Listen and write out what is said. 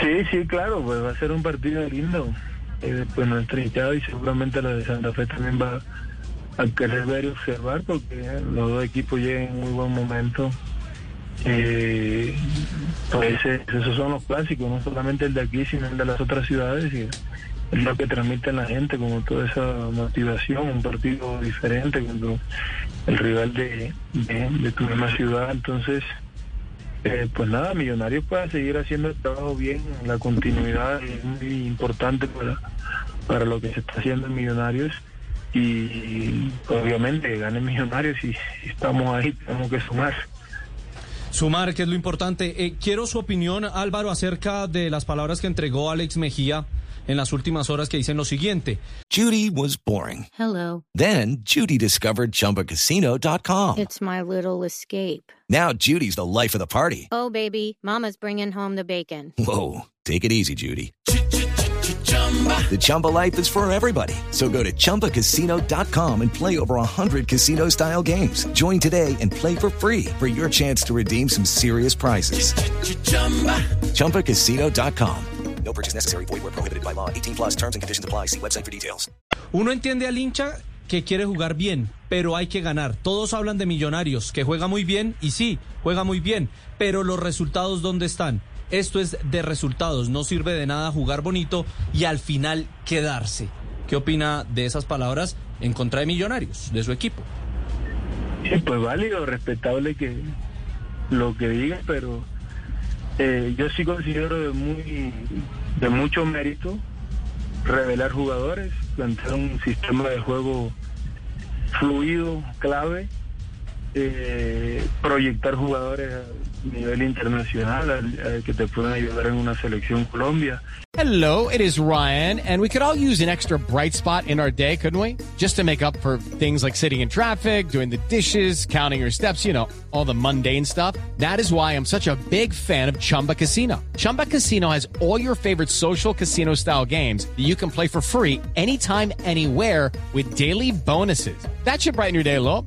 Sí, sí, claro, pues va a ser un partido lindo. Eh, pues nuestra hinchada y seguramente la de Santa Fe también va a querer ver y observar porque los dos equipos llegan en muy buen momento. Eh, pues esos son los clásicos, no solamente el de aquí, sino el de las otras ciudades. Y es lo que transmite la gente, como toda esa motivación, un partido diferente contra el rival de, de tu misma ciudad. Entonces, eh, pues nada, Millonarios puede seguir haciendo el trabajo bien, la continuidad es muy importante para, para lo que se está haciendo en Millonarios y obviamente gane Millonarios y estamos ahí, tenemos que sumar. Sumar, que es lo importante. Eh, quiero su opinión, Álvaro, acerca de las palabras que entregó Alex Mejía en las últimas horas que dicen lo siguiente. Judy was boring. Hello. Then Judy discovered ChumbaCasino.com. It's my little escape. Now Judy's the life of the party. Oh, baby, Mama's bringing home the bacon. Whoa, take it easy, Judy. The Chumba life is for everybody. So go to ChumbaCasino.com and play over 100 casino style games. Join today and play for free for your chance to redeem some serious prizes. ChumbaCasino.com. No purchase necessary. Void where prohibited by law. 18 plus terms and conditions apply. See website for details. Uno entiende al hincha que quiere jugar bien, pero hay que ganar. Todos hablan de Millonarios, que juega muy bien, y sí, juega muy bien, pero los resultados, ¿dónde están? Esto es de resultados, no sirve de nada jugar bonito y al final quedarse. ¿Qué opina de esas palabras en contra de Millonarios, de su equipo? Pues válido, respetable que lo que diga, pero eh, yo sí considero de muy de mucho mérito revelar jugadores, plantear un sistema de juego fluido, clave, eh, proyectar jugadores a nivel internacional a- a que te puedan ayudar en una selección Colombia. Hello, it is Ryan, and we could all use an extra bright spot in our day, couldn't we? Just to make up for things like sitting in traffic, doing the dishes, counting your steps, you know, all the mundane stuff. That is why I'm such a big fan of Chumba Casino. Chumba Casino has all your favorite social casino style games that you can play for free anytime, anywhere with daily bonuses. That should brighten your day a little.